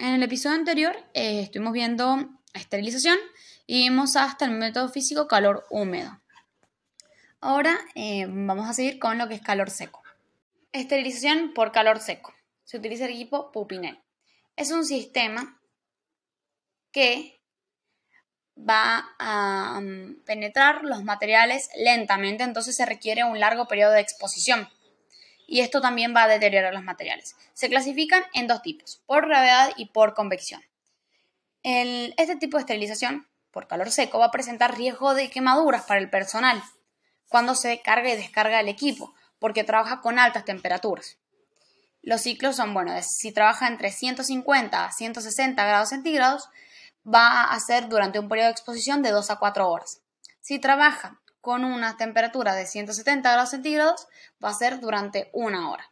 En el episodio anterior eh, estuvimos viendo esterilización y vimos hasta el método físico calor húmedo. Ahora eh, vamos a seguir con lo que es calor seco. Esterilización por calor seco. Se utiliza el equipo Pupinel. Es un sistema que va a mm, penetrar los materiales lentamente, entonces se requiere un largo periodo de exposición y esto también va a deteriorar los materiales. Se clasifican en dos tipos, por gravedad y por convección. este tipo de esterilización por calor seco va a presentar riesgo de quemaduras para el personal cuando se carga y descarga el equipo, porque trabaja con altas temperaturas. Los ciclos son, bueno, si trabaja entre 150 a 160 grados centígrados, va a ser durante un periodo de exposición de 2 a 4 horas. Si trabaja con una temperatura de 170 grados centígrados va a ser durante una hora.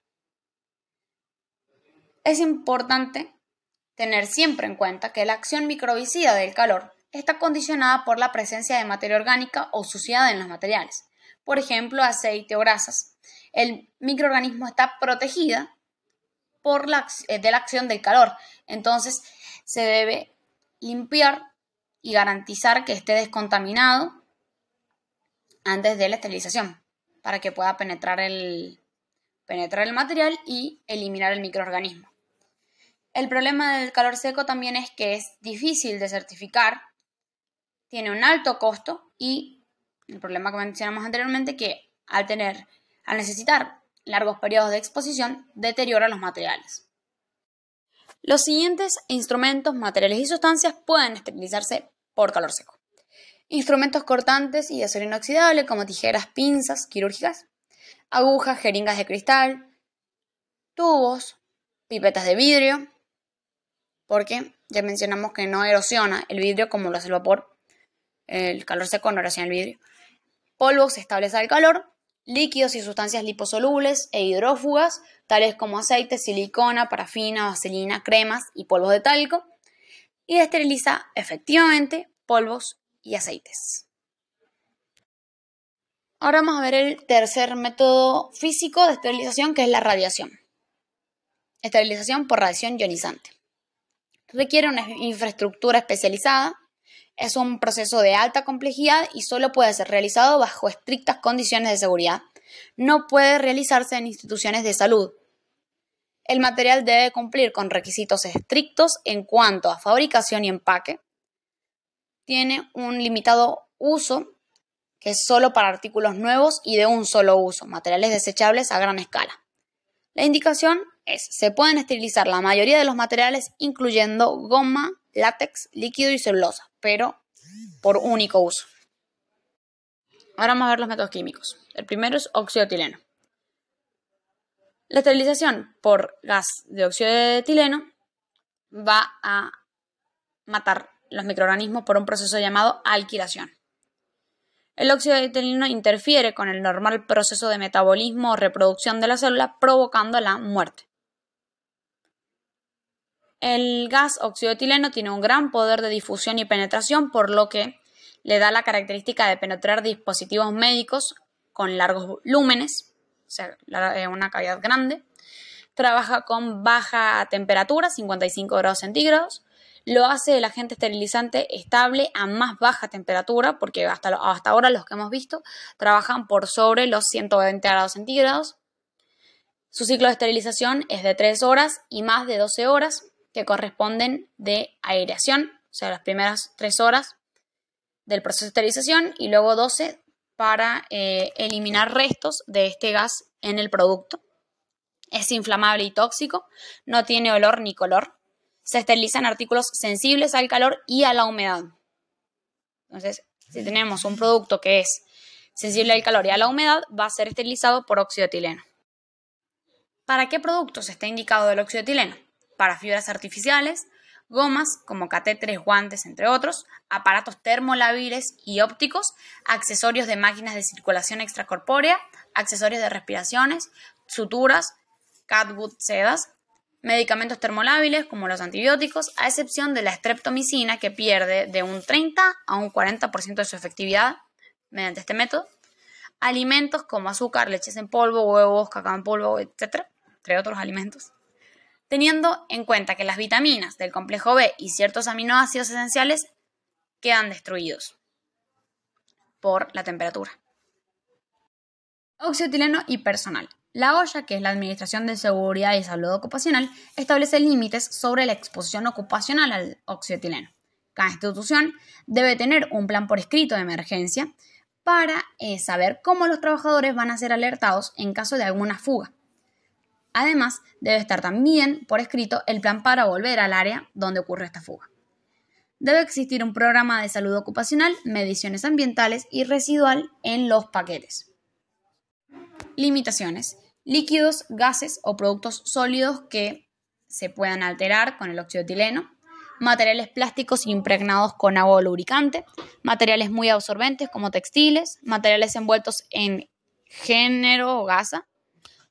Es importante tener siempre en cuenta que la acción microbicida del calor está condicionada por la presencia de materia orgánica o suciedad en los materiales, por ejemplo, aceite o grasas. El microorganismo está protegida por la, eh, de la acción del calor, entonces se debe limpiar y garantizar que esté descontaminado antes de la esterilización para que pueda penetrar el, material y eliminar el microorganismo. El problema del calor seco también es que es difícil de certificar, tiene un alto costo y el problema que mencionamos anteriormente que al tener, al necesitar largos periodos de exposición, deteriora los materiales. Los siguientes instrumentos, materiales y sustancias pueden esterilizarse por calor seco. Instrumentos cortantes y de acero inoxidable como tijeras, pinzas quirúrgicas, agujas, jeringas de cristal, tubos, pipetas de vidrio, porque ya mencionamos que no erosiona el vidrio como lo hace el vapor, el calor seco no erosiona el vidrio, polvos estables al calor, líquidos y sustancias liposolubles e hidrófugas, tales como aceite, silicona, parafina, vaselina, cremas y polvos de talco, y esteriliza efectivamente polvos y aceites. Ahora vamos a ver el tercer método físico de esterilización, que es la radiación. Esterilización por radiación ionizante. Requiere una infraestructura especializada, es un proceso de alta complejidad y solo puede ser realizado bajo estrictas condiciones de seguridad. No puede realizarse en instituciones de salud. El material debe cumplir con requisitos estrictos en cuanto a fabricación y empaque, tiene un limitado uso que es solo para artículos nuevos y de un solo uso, materiales desechables a gran escala. La indicación es, se pueden esterilizar la mayoría de los materiales, incluyendo goma, látex, líquido y celulosa, pero por único uso. Ahora vamos a ver los métodos químicos. El primero es óxido de etileno. La esterilización por gas de óxido de etileno va a matar los microorganismos por un proceso llamado alquilación. El óxido de etileno interfiere con el normal proceso de metabolismo o reproducción de la célula, provocando la muerte. El gas óxido etileno tiene un gran poder de difusión y penetración, por lo que le da la característica de penetrar dispositivos médicos con largos lúmenes, o sea, una cavidad grande. Trabaja con baja temperatura, 55 grados centígrados, lo hace el agente esterilizante estable a más baja temperatura, porque hasta, hasta ahora los que hemos visto trabajan por sobre los 120 grados centígrados. Su ciclo de esterilización es de 3 horas y más de 12 horas, que corresponden de aireación, o sea, las primeras 3 horas del proceso de esterilización y luego 12 para eh, eliminar restos de este gas en el producto. Es inflamable y tóxico, no tiene olor ni color, se esterilizan artículos sensibles al calor y a la humedad. Entonces, si tenemos un producto que es sensible al calor y a la humedad, va a ser esterilizado por óxido etileno. ¿Para qué productos está indicado el óxido etileno? Para fibras artificiales, gomas como catéteres, guantes, entre otros, aparatos termolabiles y ópticos, accesorios de máquinas de circulación extracorpórea, accesorios de respiraciones, suturas, catwood sedas, medicamentos termolábiles como los antibióticos, a excepción de la streptomicina que pierde de un 30 a un 40% de su efectividad mediante este método, alimentos como azúcar, leches en polvo, huevos, cacao en polvo, etc., entre otros alimentos, teniendo en cuenta que las vitaminas del complejo B y ciertos aminoácidos esenciales quedan destruidos por la temperatura. Oxiotileno y personal. La OSHA, que es la Administración de Seguridad y Salud Ocupacional, establece límites sobre la exposición ocupacional al oxiotileno. Cada institución debe tener un plan por escrito de emergencia para eh, saber cómo los trabajadores van a ser alertados en caso de alguna fuga. Además, debe estar también por escrito el plan para volver al área donde ocurre esta fuga. Debe existir un programa de salud ocupacional, mediciones ambientales y residual en los paquetes. Limitaciones. Líquidos, gases o productos sólidos que se puedan alterar con el óxido etileno. Materiales plásticos impregnados con agua o lubricante. Materiales muy absorbentes como textiles. Materiales envueltos en género o gasa.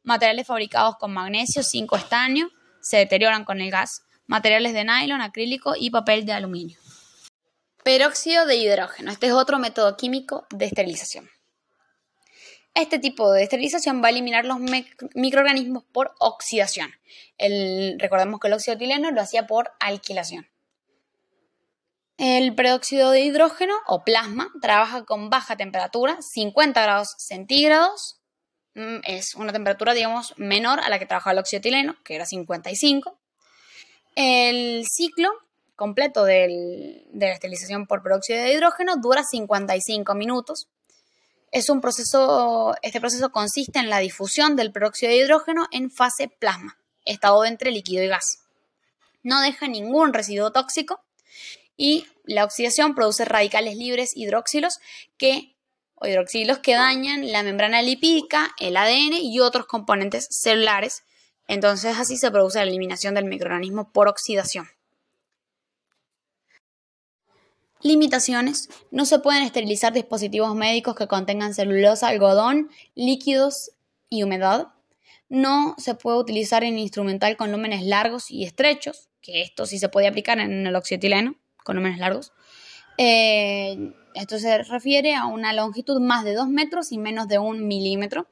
Materiales fabricados con magnesio, zinc o estaño. Se deterioran con el gas. Materiales de nylon, acrílico y papel de aluminio. Peróxido de hidrógeno. Este es otro método químico de esterilización. Este tipo de esterilización va a eliminar los microorganismos por oxidación. recordemos que el óxido lo hacía por alquilación. El peróxido de hidrógeno o plasma trabaja con baja temperatura, 50 grados centígrados. Mm, es una temperatura, digamos, menor a la que trabajaba el óxido que era 55. El ciclo completo de la esterilización por peróxido de hidrógeno dura 55 minutos es un proceso, este proceso consiste en la difusión del peróxido de hidrógeno en fase plasma, estado entre líquido y gas. No deja ningún residuo tóxico y la oxidación produce radicales libres hidroxilos que, o hidroxilos que dañan la membrana lipídica, el ADN y otros componentes celulares. Entonces así se produce la eliminación del microorganismo por oxidación. Limitaciones. No se pueden esterilizar dispositivos médicos que contengan celulosa, algodón, líquidos y humedad. No se puede utilizar en instrumental con lúmenes largos y estrechos, que esto sí se puede aplicar en el oxietileno, con lúmenes largos. Eh, esto se refiere a una longitud más de 2 metros y menos de 1 milímetro.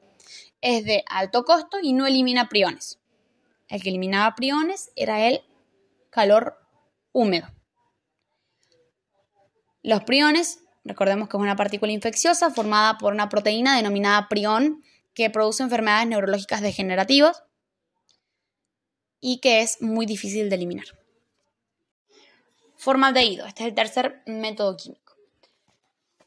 Es de alto costo y no elimina priones. El que eliminaba priones era el calor húmedo. Los priones, recordemos que es una partícula infecciosa formada por una proteína denominada prión que produce enfermedades neurológicas degenerativas y que es muy difícil de eliminar. Formaldehído, este es el tercer método químico.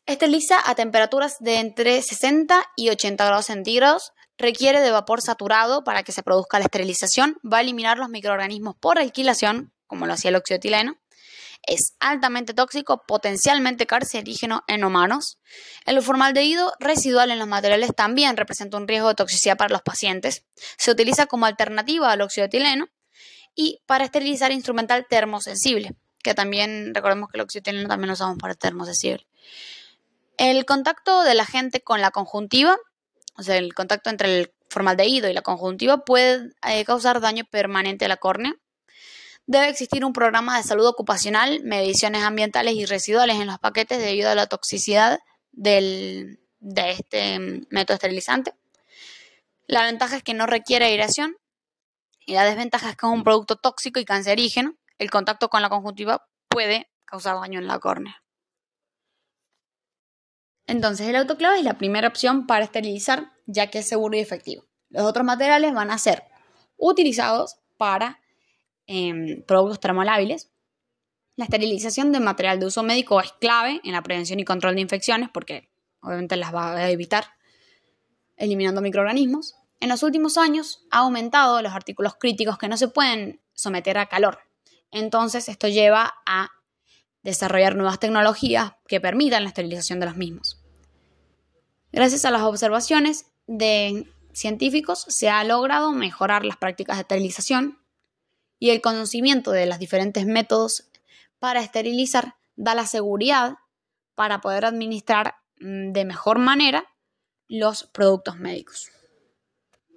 Esteriliza a temperaturas de entre 60 y 80 grados centígrados, requiere de vapor saturado para que se produzca la esterilización, va a eliminar los microorganismos por alquilación, como lo hacía el oxiotileno, es altamente tóxico, potencialmente carcerígeno en humanos. El formaldehído residual en los materiales también representa un riesgo de toxicidad para los pacientes. Se utiliza como alternativa al óxido etileno y para esterilizar instrumental termosensible, que también recordemos que el óxido etileno también lo usamos para termosensible. El contacto del agente con la conjuntiva, o sea, el contacto entre el formaldehído y la conjuntiva puede eh, causar daño permanente a la córnea Debe existir un programa de salud ocupacional, mediciones ambientales y residuales en los paquetes debido a la toxicidad de este método esterilizante. La ventaja es que no requiere aireación y la desventaja es que es un producto tóxico y cancerígeno. El contacto con la conjuntiva puede causar daño en la córnea. Entonces el autoclave es la primera opción para esterilizar ya que es seguro y efectivo. Los otros materiales van a ser utilizados para Em, productos termolábiles. La esterilización de material de uso médico es clave en la prevención y control de infecciones porque obviamente las va a evitar eliminando microorganismos. En los últimos años ha aumentado los artículos críticos que no se pueden someter a calor. Entonces esto lleva a desarrollar nuevas tecnologías que permitan la esterilización de los mismos. Gracias a las observaciones de científicos se ha logrado mejorar las prácticas de esterilización y el conocimiento de los diferentes métodos para esterilizar da la seguridad para poder administrar mm, de mejor manera los productos médicos.